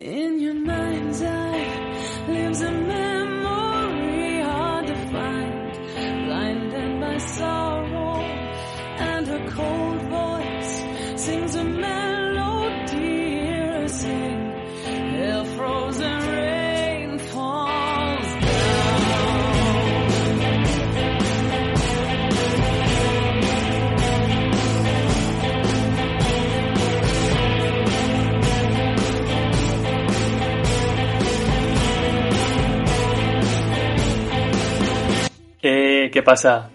In your mind's eye lives a ¿Qué pasa?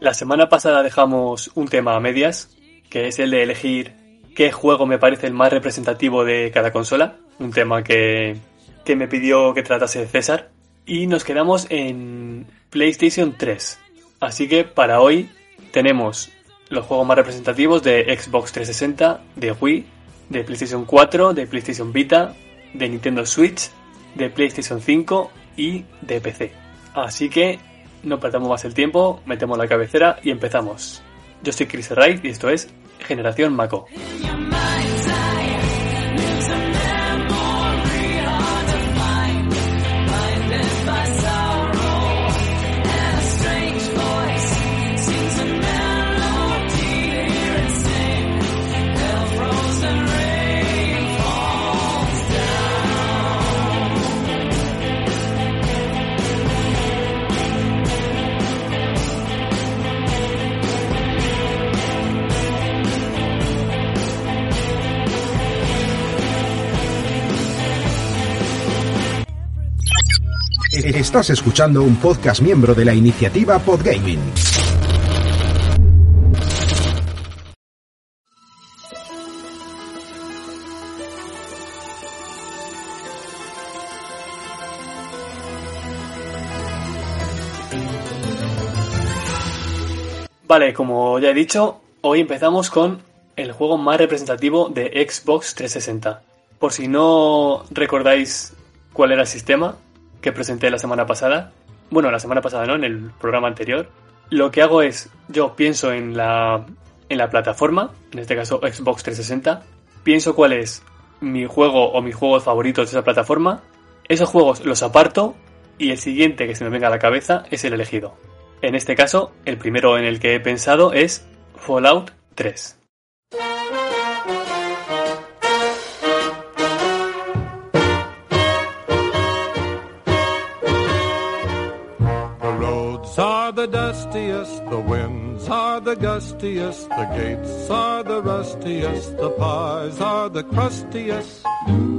La semana pasada dejamos un tema a medias, que es el de elegir qué juego me parece el más representativo de cada consola, un tema que, que me pidió que tratase César, y nos quedamos en PlayStation 3. Así que para hoy tenemos los juegos más representativos de Xbox 360, de Wii, de PlayStation 4, de PlayStation Vita, de Nintendo Switch, de PlayStation 5 y de PC. Así que no perdamos más el tiempo, metemos la cabecera y empezamos. Yo soy Chris Wright y esto es Generación Mako. Estás escuchando un podcast miembro de la iniciativa Podgaming. Vale, como ya he dicho, hoy empezamos con el juego más representativo de Xbox 360. Por si no recordáis cuál era el sistema que presenté la semana pasada, bueno, la semana pasada no, en el programa anterior, lo que hago es, yo pienso en la, en la plataforma, en este caso Xbox 360, pienso cuál es mi juego o mis juegos favoritos de esa plataforma, esos juegos los aparto y el siguiente que se me venga a la cabeza es el elegido. En este caso, el primero en el que he pensado es Fallout 3. Dustiest, the winds are the gustiest, the gates are the rustiest, the pies are the crustiest,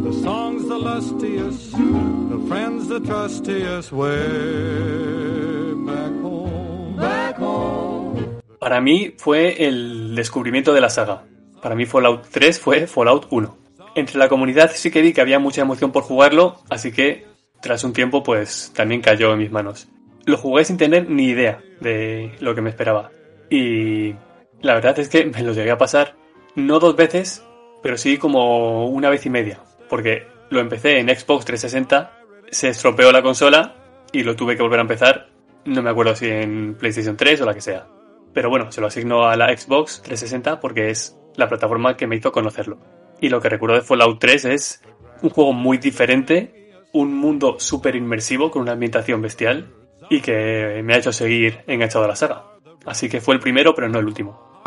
the songs the lustiest, the friends the trustiest, way back home. Back home. Para mí fue el descubrimiento de la saga. Para mí Fallout 3 fue Fallout 1. Entre la comunidad sí que vi que había mucha emoción por jugarlo, así que tras un tiempo pues también cayó en mis manos. Lo jugué sin tener ni idea de lo que me esperaba. Y la verdad es que me lo llegué a pasar no dos veces, pero sí como una vez y media. Porque lo empecé en Xbox 360, se estropeó la consola y lo tuve que volver a empezar. No me acuerdo si en PlayStation 3 o la que sea. Pero bueno, se lo asigno a la Xbox 360 porque es la plataforma que me hizo conocerlo. Y lo que recuerdo de Fallout 3 es un juego muy diferente, un mundo súper inmersivo con una ambientación bestial y que me ha hecho seguir enganchado a la saga. Así que fue el primero, pero no el último.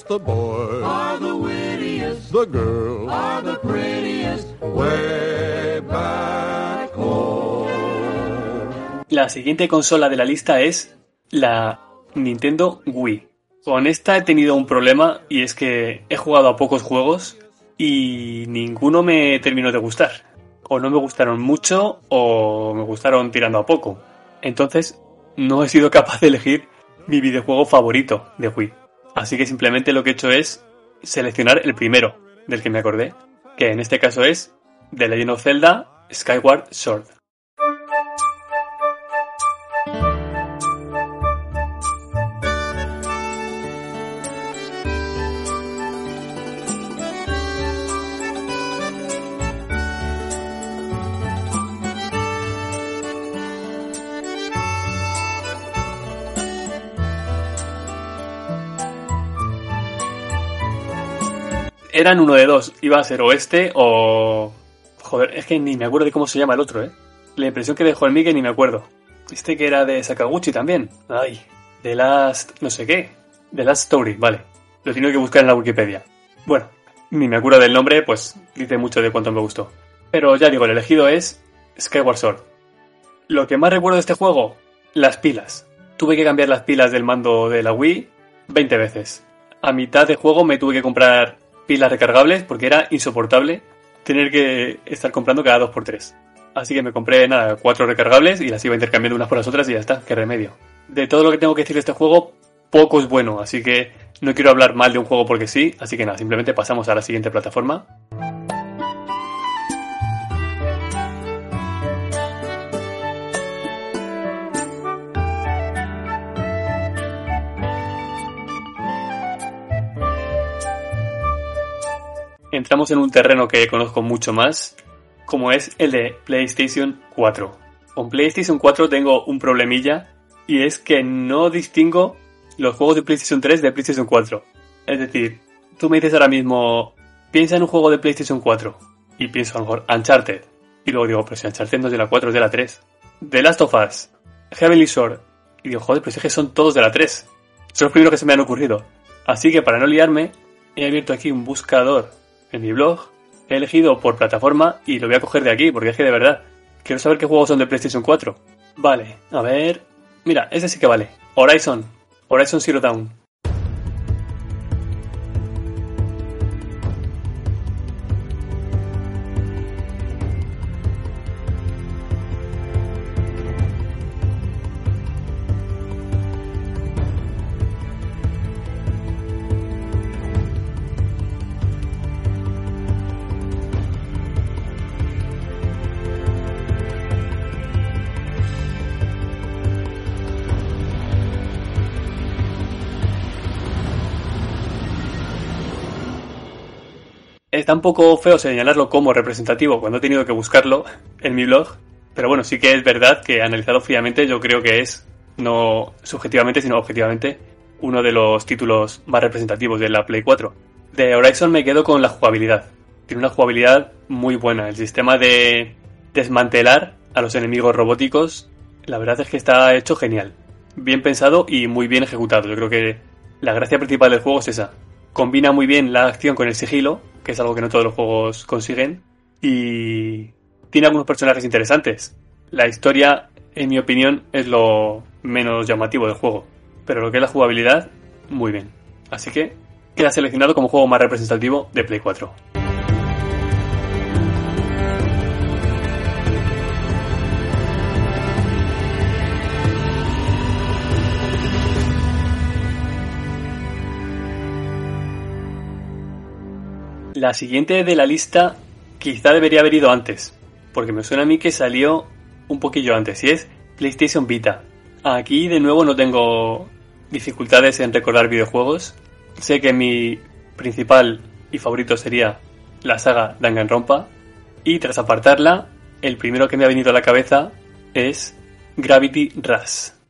The boys are the wittiest, the girls are the prettiest, way back home. La siguiente consola de la lista es la Nintendo Wii. Con esta he tenido un problema y es que he jugado a pocos juegos y ninguno me terminó de gustar. O no me gustaron mucho o me gustaron tirando a poco. Entonces no he sido capaz de elegir mi videojuego favorito de Wii. Así que simplemente lo que he hecho es seleccionar el primero del que me acordé, que en este caso es The Legend of Zelda Skyward Sword. Eran uno de dos. Iba a ser o este o... Joder, es que ni me acuerdo de cómo se llama el otro, ¿eh? La impresión que dejó el Miguel ni me acuerdo. Este que era de Sakaguchi también. Ay, The Last... no sé qué. The Last Story, vale. Lo tengo que buscar en la Wikipedia. Bueno, ni me acuerdo del nombre, pues dice mucho de cuánto me gustó. Pero ya digo, el elegido es Skyward Sword. Lo que más recuerdo de este juego, las pilas. Tuve que cambiar las pilas del mando de la Wii 20 veces. A mitad de juego me tuve que comprar pilas recargables porque era insoportable tener que estar comprando cada 2x3. Así que me compré nada, cuatro recargables y las iba intercambiando unas por las otras y ya está, qué remedio. De todo lo que tengo que decir de este juego, poco es bueno, así que no quiero hablar mal de un juego porque sí, así que nada, simplemente pasamos a la siguiente plataforma. Entramos en un terreno que conozco mucho más, como es el de PlayStation 4. Con PlayStation 4 tengo un problemilla y es que no distingo los juegos de PlayStation 3 de PlayStation 4. Es decir, tú me dices ahora mismo, piensa en un juego de PlayStation 4 y pienso a lo mejor Uncharted. Y luego digo, pero si Uncharted no es de la 4, es de la 3. The Last of Us, Heavenly Sword. Y digo, joder, pero es que son todos de la 3. Son los primeros que se me han ocurrido. Así que para no liarme, he abierto aquí un buscador en mi blog, he elegido por plataforma y lo voy a coger de aquí, porque es que de verdad, quiero saber qué juegos son de PlayStation 4. Vale, a ver. Mira, ese sí que vale. Horizon. Horizon Zero Dawn. Está un poco feo señalarlo como representativo cuando he tenido que buscarlo en mi blog, pero bueno, sí que es verdad que analizado fríamente yo creo que es, no subjetivamente, sino objetivamente, uno de los títulos más representativos de la Play 4. De Horizon me quedo con la jugabilidad. Tiene una jugabilidad muy buena. El sistema de desmantelar a los enemigos robóticos, la verdad es que está hecho genial. Bien pensado y muy bien ejecutado. Yo creo que la gracia principal del juego es esa. Combina muy bien la acción con el sigilo, que es algo que no todos los juegos consiguen, y tiene algunos personajes interesantes. La historia, en mi opinión, es lo menos llamativo del juego, pero lo que es la jugabilidad, muy bien. Así que queda seleccionado como juego más representativo de Play 4. La siguiente de la lista quizá debería haber ido antes, porque me suena a mí que salió un poquillo antes, y es PlayStation Vita. Aquí de nuevo no tengo dificultades en recordar videojuegos. Sé que mi principal y favorito sería la saga Danganronpa, y tras apartarla, el primero que me ha venido a la cabeza es Gravity Rush.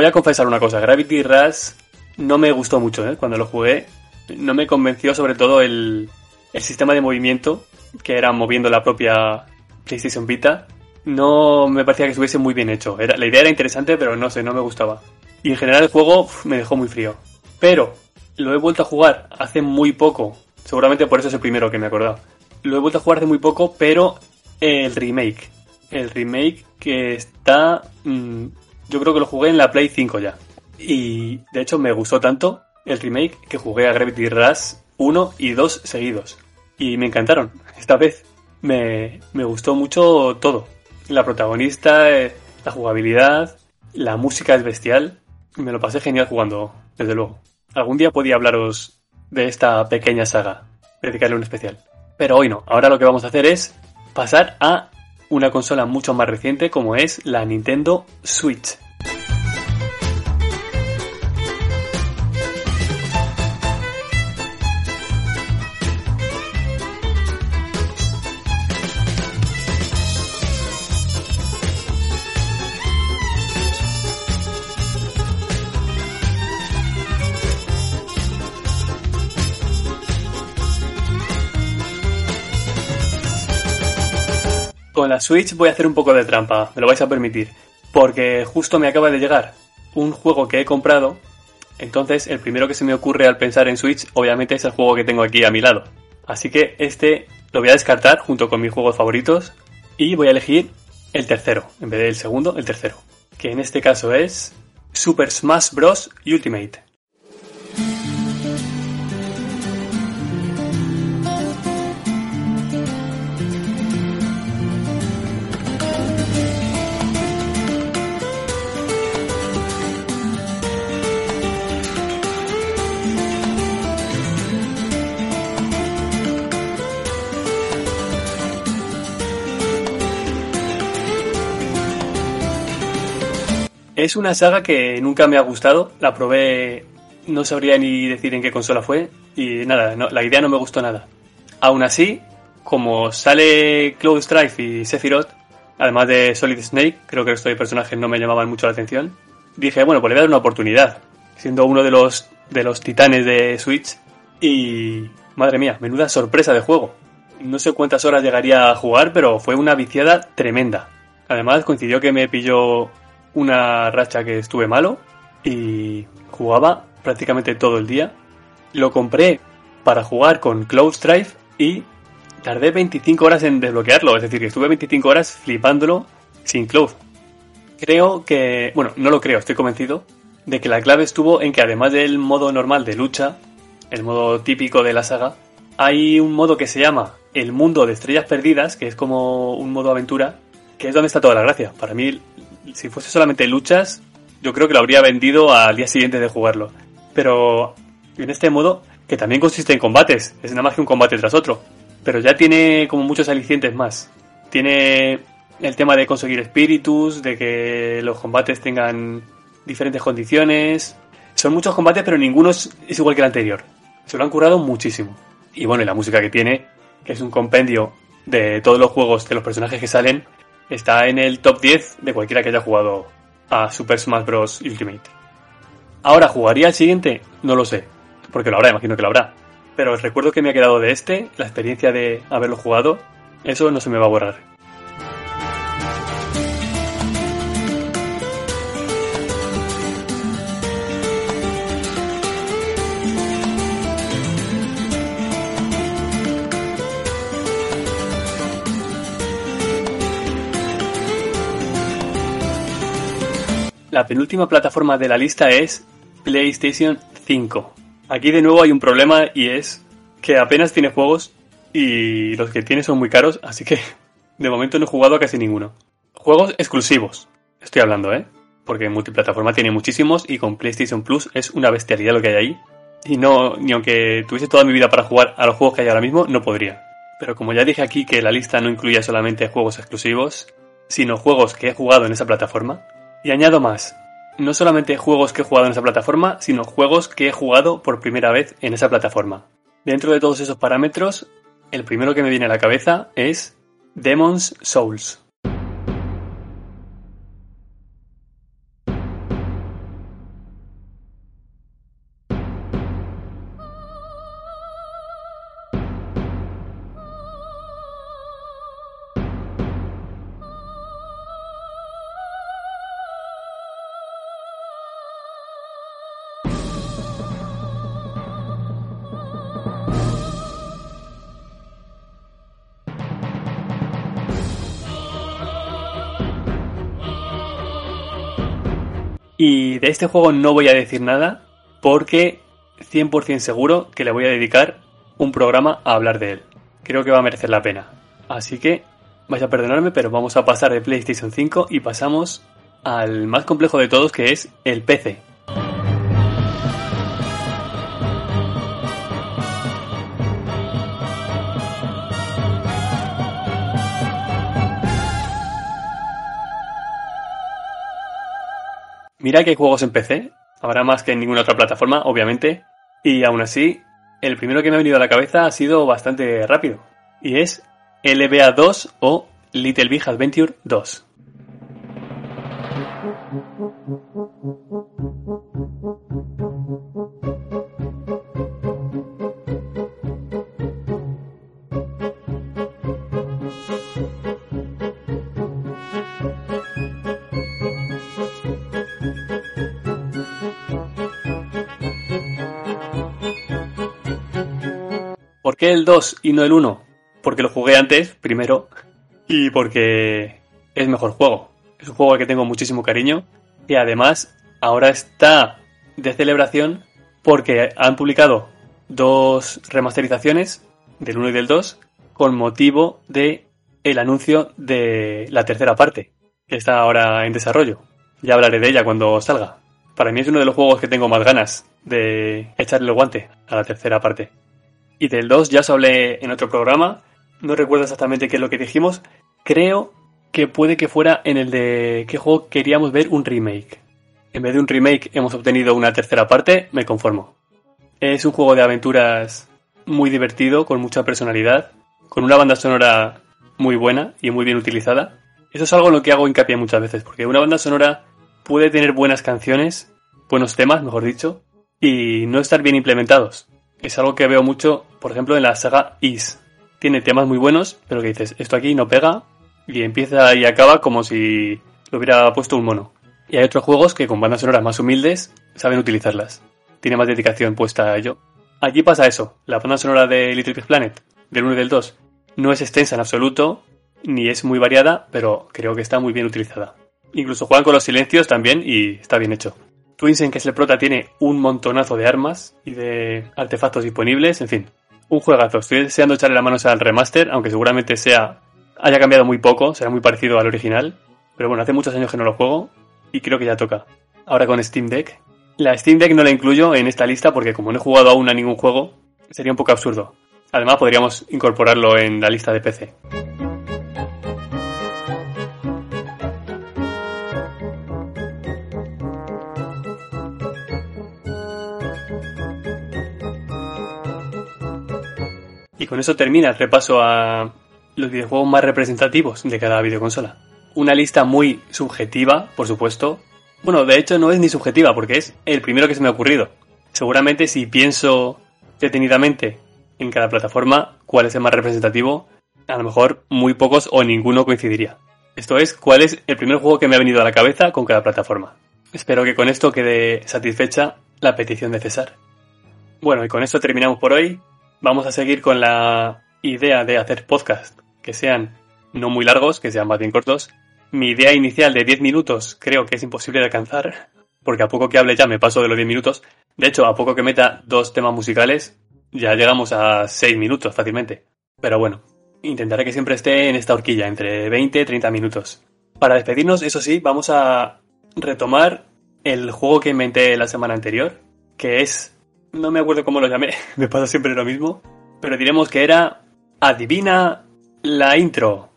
Voy a confesar una cosa, Gravity Rush no me gustó mucho ¿eh? cuando lo jugué. No me convenció sobre todo el, el sistema de movimiento, que era moviendo la propia PlayStation Vita. No me parecía que estuviese muy bien hecho. La idea era interesante, pero no sé, no me gustaba. Y en general el juego me dejó muy frío. Pero lo he vuelto a jugar hace muy poco. Seguramente por eso es el primero que me he acordado. Lo he vuelto a jugar hace muy poco, pero el remake. El remake que está... mmm, yo creo que lo jugué en la Play 5 ya. Y de hecho me gustó tanto el remake que jugué a Gravity Rush 1 y 2 seguidos. Y me encantaron, esta vez. me, me gustó mucho todo. La protagonista, eh, la jugabilidad, la música es bestial. Me lo pasé genial jugando, desde luego. Algún día podía hablaros de esta pequeña saga, dedicarle un especial. Pero hoy no. Ahora lo que vamos a hacer es pasar a una consola mucho más reciente como es la Nintendo Switch. Con la Switch voy a hacer un poco de trampa, me lo vais a permitir, porque justo me acaba de llegar un juego que he comprado, entonces el primero que se me ocurre al pensar en Switch obviamente es el juego que tengo aquí a mi lado. Así que este lo voy a descartar junto con mis juegos favoritos y voy a elegir el tercero, en vez del segundo, el tercero, que en este caso es Super Smash Bros. Ultimate. Es una saga que nunca me ha gustado. La probé, no sabría ni decir en qué consola fue. Y nada, la idea no me gustó nada. Aún así, como sale Cloud Strife y Sephiroth, además de Solid Snake, creo que estos personajes no me llamaban mucho la atención. Dije, bueno, pues le voy a dar una oportunidad. Siendo uno de los, de los titanes de Switch. Y madre mía, menuda sorpresa de juego. No sé cuántas horas llegaría a jugar, pero fue una viciada tremenda. Además, coincidió que me pilló una racha que estuve malo y jugaba prácticamente todo el día. Lo compré para jugar con Cloud Strife y tardé 25 horas en desbloquearlo, es decir, que estuve 25 horas flipándolo sin Cloud. Creo que, bueno, no lo creo, estoy convencido de que la clave estuvo en que además del modo normal de lucha, el modo típico de la saga, hay un modo que se llama el mundo de estrellas perdidas, que es como un modo aventura, que es donde está toda la gracia. Para mí, si fuese solamente luchas, yo creo que lo habría vendido al día siguiente de jugarlo. Pero en este modo, que también consiste en combates, es nada más que un combate tras otro, pero ya tiene como muchos alicientes más. Tiene el tema de conseguir espíritus, de que los combates tengan diferentes condiciones. Son muchos combates, pero ninguno es, es igual que el anterior. Se lo han curado muchísimo. Y bueno, y la música que tiene, que es un compendio de todos los juegos, de los personajes que salen, está en el top 10 de cualquiera que haya jugado a Super Smash Bros. Ultimate. Ahora, ¿jugaría el siguiente? No lo sé, porque lo habrá, imagino que lo habrá. Pero el recuerdo que me ha quedado de este, la experiencia de haberlo jugado, eso no se me va a borrar. La penúltima plataforma de la lista es PlayStation 5. Aquí de nuevo hay un problema y es que apenas tiene juegos y los que tiene son muy caros, así que de momento no he jugado a casi ninguno. Juegos exclusivos, estoy hablando, ¿eh? Porque multiplataforma tiene muchísimos y con PlayStation Plus es una bestialidad lo que hay ahí. Y no, ni aunque tuviese toda mi vida para jugar a los juegos que hay ahora mismo, no podría. Pero como ya dije aquí que la lista no incluye solamente juegos exclusivos, sino juegos que he jugado en esa plataforma, y añado más, no solamente juegos que he jugado en esa plataforma, sino juegos que he jugado por primera vez en esa plataforma. Dentro de todos esos parámetros, el primero que me viene a la cabeza es Demon's Souls. Este juego no voy a decir nada porque 100% seguro que le voy a dedicar un programa a hablar de él. Creo que va a merecer la pena. Así que vais a perdonarme, pero vamos a pasar de PlayStation 5 y pasamos al más complejo de todos que es el PC. Mira que juegos en PC, habrá más que en ninguna otra plataforma, obviamente, y aún así, el primero que me ha venido a la cabeza ha sido bastante rápido, y es LBA 2 o Little Big Adventure 2. Qué el 2 y no el 1? Porque lo jugué antes, primero, y porque es mejor juego. Es un juego al que tengo muchísimo cariño y además ahora está de celebración porque han publicado dos remasterizaciones del 1 y del 2 con motivo de el anuncio de la tercera parte, que está ahora en desarrollo. Ya hablaré de ella cuando salga. Para mí es uno de los juegos que tengo más ganas de echarle el guante a la tercera parte. Y del 2 ya os hablé en otro programa. No recuerdo exactamente qué es lo que dijimos. Creo que puede que fuera en el de qué juego queríamos ver un remake. En vez de un remake hemos obtenido una tercera parte, me conformo. Es un juego de aventuras muy divertido, con mucha personalidad, con una banda sonora muy buena y muy bien utilizada. Eso es algo en lo que hago hincapié muchas veces, porque una banda sonora puede tener buenas canciones, buenos temas, mejor dicho, y no estar bien implementados. Es algo que veo mucho, por ejemplo, en la saga Is. Tiene temas muy buenos, pero que dices, esto aquí no pega, y empieza y acaba como si lo hubiera puesto un mono. Y hay otros juegos que con bandas sonoras más humildes saben utilizarlas. Tiene más dedicación puesta a ello. Allí pasa eso. La banda sonora de Little Big Planet, del 1 y del 2, no es extensa en absoluto, ni es muy variada, pero creo que está muy bien utilizada. Incluso juegan con los silencios también y está bien hecho. Twinsen, que es el prota, tiene un montonazo de armas y de artefactos disponibles, en fin. Un juegazo. Estoy deseando echarle las manos al remaster, aunque seguramente sea haya cambiado muy poco, será muy parecido al original. Pero bueno, hace muchos años que no lo juego y creo que ya toca. Ahora con Steam Deck. La Steam Deck no la incluyo en esta lista porque como no he jugado aún a ningún juego, sería un poco absurdo. Además podríamos incorporarlo en la lista de PC. Con eso termina el repaso a los videojuegos más representativos de cada videoconsola. Una lista muy subjetiva, por supuesto. Bueno, de hecho no es ni subjetiva porque es el primero que se me ha ocurrido. Seguramente si pienso detenidamente en cada plataforma cuál es el más representativo, a lo mejor muy pocos o ninguno coincidiría. Esto es cuál es el primer juego que me ha venido a la cabeza con cada plataforma. Espero que con esto quede satisfecha la petición de César. Bueno, y con esto terminamos por hoy. Vamos a seguir con la idea de hacer podcast que sean no muy largos, que sean más bien cortos. Mi idea inicial de 10 minutos creo que es imposible de alcanzar, porque a poco que hable ya me paso de los 10 minutos. De hecho, a poco que meta dos temas musicales, ya llegamos a 6 minutos fácilmente. Pero bueno, intentaré que siempre esté en esta horquilla, entre 20 y 30 minutos. Para despedirnos, eso sí, vamos a retomar el juego que inventé la semana anterior, que es... No me acuerdo cómo lo llamé, me pasa siempre lo mismo, pero diremos que era Adivina la intro.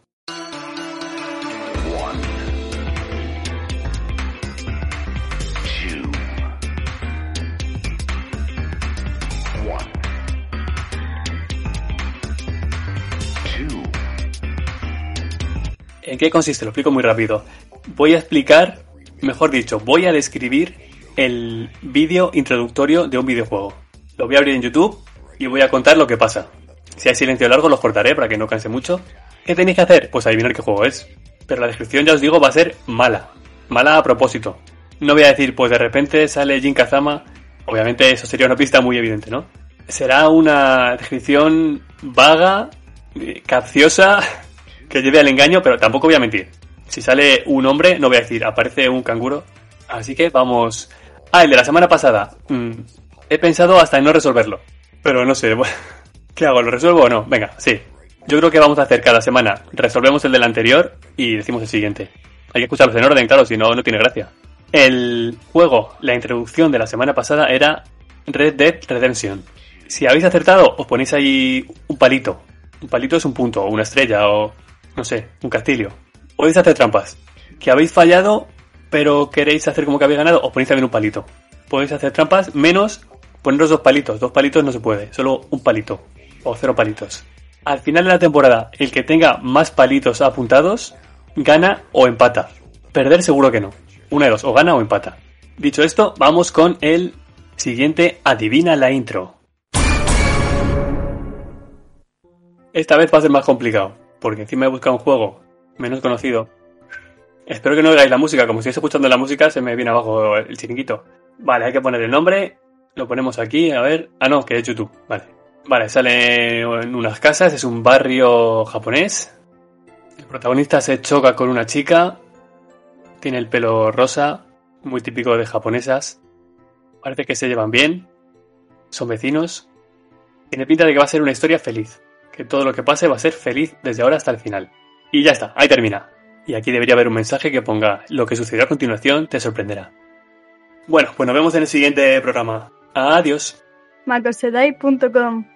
¿En qué consiste? Lo explico muy rápido. Voy a explicar, mejor dicho, voy a describir el vídeo introductorio de un videojuego. Lo voy a abrir en YouTube y voy a contar lo que pasa. Si hay silencio largo, los cortaré para que no canse mucho. ¿Qué tenéis que hacer? Pues adivinar qué juego es. Pero la descripción, ya os digo, va a ser mala. Mala a propósito. No voy a decir, pues de repente sale Jin Kazama. Obviamente eso sería una pista muy evidente, ¿no? Será una descripción vaga, eh, capciosa, que lleve al engaño, pero tampoco voy a mentir. Si sale un hombre, no voy a decir, aparece un canguro. Así que vamos. Ah, el de la semana pasada. Mm, he pensado hasta en no resolverlo. Pero no sé, bueno, ¿qué hago? ¿Lo resuelvo o no? Venga, sí. Yo creo que vamos a hacer cada semana, resolvemos el del anterior y decimos el siguiente. Hay que escucharlos en orden, claro, si no, no tiene gracia. El juego, la introducción de la semana pasada era Red Dead Redemption. Si habéis acertado, os ponéis ahí un palito. Un palito es un punto, o una estrella, o no sé, un castillo. Podéis hacer trampas. Que habéis fallado, pero queréis hacer como que habéis ganado, os ponéis también un palito. Podéis hacer trampas menos poneros dos palitos. Dos palitos no se puede, solo un palito. O cero palitos. Al final de la temporada, el que tenga más palitos apuntados, gana o empata. Perder seguro que no. Una de dos, o gana o empata. Dicho esto, vamos con el siguiente Adivina la intro. Esta vez va a ser más complicado, porque encima he buscado un juego menos conocido. Espero que no oigáis la música, como si estáis escuchando la música se me viene abajo el chiringuito. Vale, hay que poner el nombre, lo ponemos aquí, a ver. Ah, no, que es YouTube, vale. Vale, sale en unas casas, es un barrio japonés. El protagonista se choca con una chica, tiene el pelo rosa, muy típico de japonesas. Parece que se llevan bien, son vecinos. Tiene pinta de que va a ser una historia feliz, que todo lo que pase va a ser feliz desde ahora hasta el final. Y ya está, ahí termina. Y aquí debería haber un mensaje que ponga lo que sucedió a continuación te sorprenderá. Bueno, pues nos vemos en el siguiente programa. Adiós. macosedai.com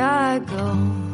I go.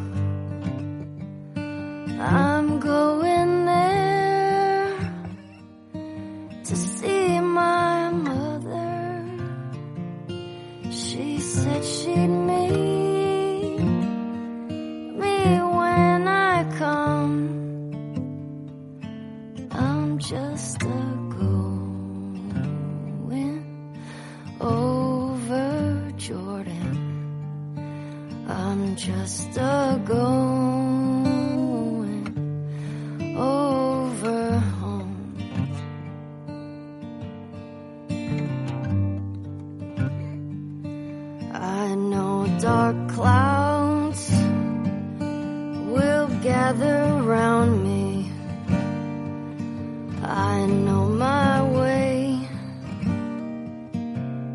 I know my way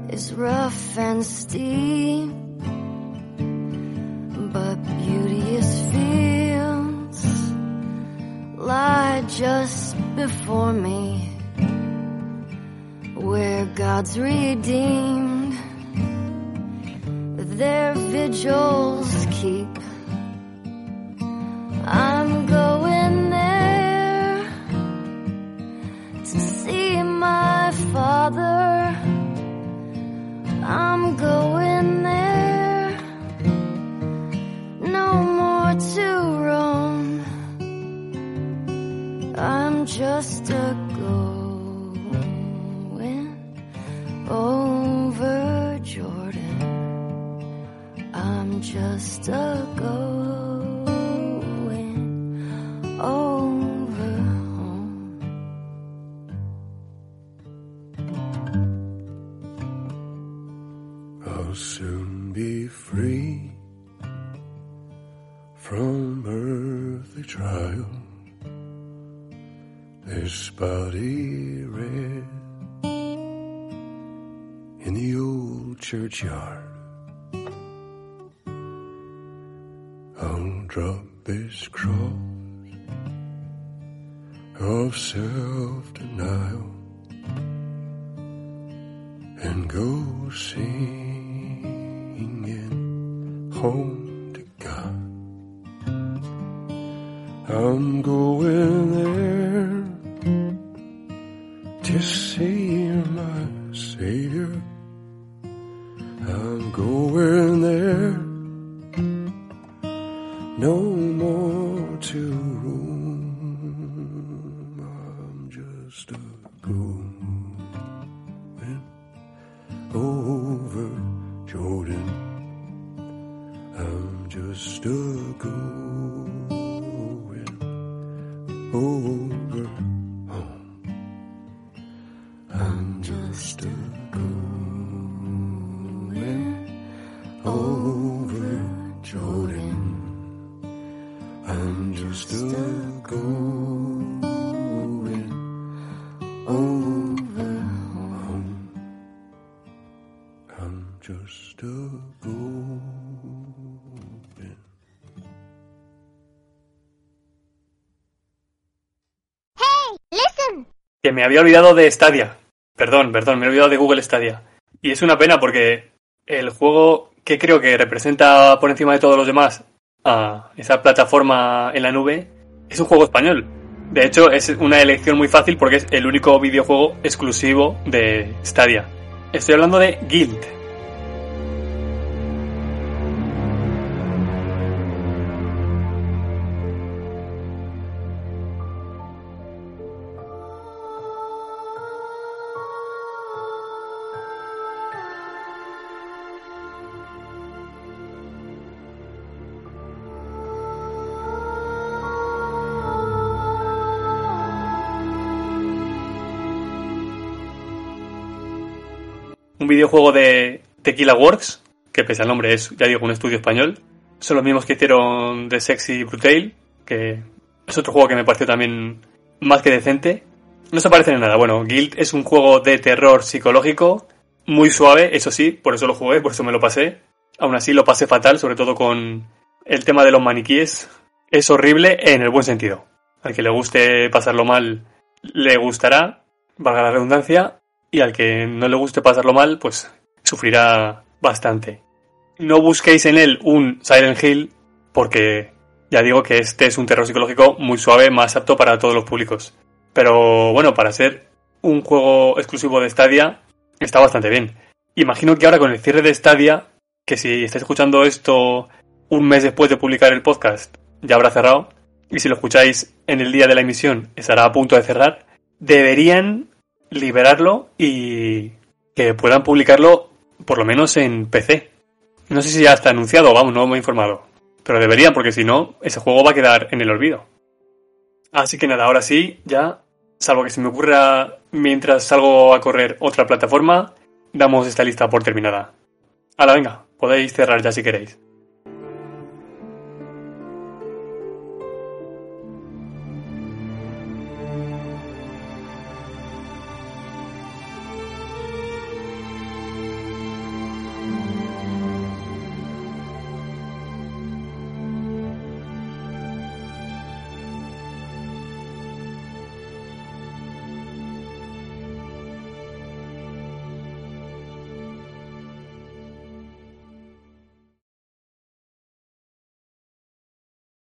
is rough and steep, but beauteous fields lie just before me, where God's redeemed their vigils keep. Father. I'm going churchyard. I'll drop this cross of self denial and go singing home to God. I'm going there to see my Savior. Going there. No Que me había olvidado de Stadia. Perdón, perdón, me he olvidado de Google Stadia. Y es una pena porque el juego que creo que representa por encima de todos los demás a esa plataforma en la nube es un juego español. De hecho, es una elección muy fácil porque es el único videojuego exclusivo de Stadia. Estoy hablando de Guild. Videojuego de Tequila Works, que pese al nombre es, ya digo, un estudio español. Son los mismos que hicieron The Sexy Brutal, que es otro juego que me pareció también más que decente. No se parecen en nada. Bueno, Guild es un juego de terror psicológico, muy suave, eso sí, por eso lo jugué, por eso me lo pasé. Aún así lo pasé fatal, sobre todo con el tema de los maniquíes. Es horrible en el buen sentido. Al que le guste pasarlo mal, le gustará, valga la redundancia, y al que no le guste pasarlo mal, pues sufrirá bastante. No busquéis en él un Silent Hill, porque ya digo que este es un terror psicológico muy suave, más apto para todos los públicos. Pero bueno, para ser un juego exclusivo de Stadia, está bastante bien. Imagino que ahora con el cierre de Stadia, que si estáis escuchando esto un mes después de publicar el podcast, ya habrá cerrado. Y si lo escucháis en el día de la emisión, estará a punto de cerrar. Deberían liberarlo y que puedan publicarlo por lo menos en PC. No sé si ya está anunciado, vamos, no me he informado. Pero deberían, porque si no, ese juego va a quedar en el olvido. Así que nada, ahora sí, ya, salvo que se me ocurra mientras salgo a correr otra plataforma, damos esta lista por terminada. Hala, venga, podéis cerrar ya si queréis.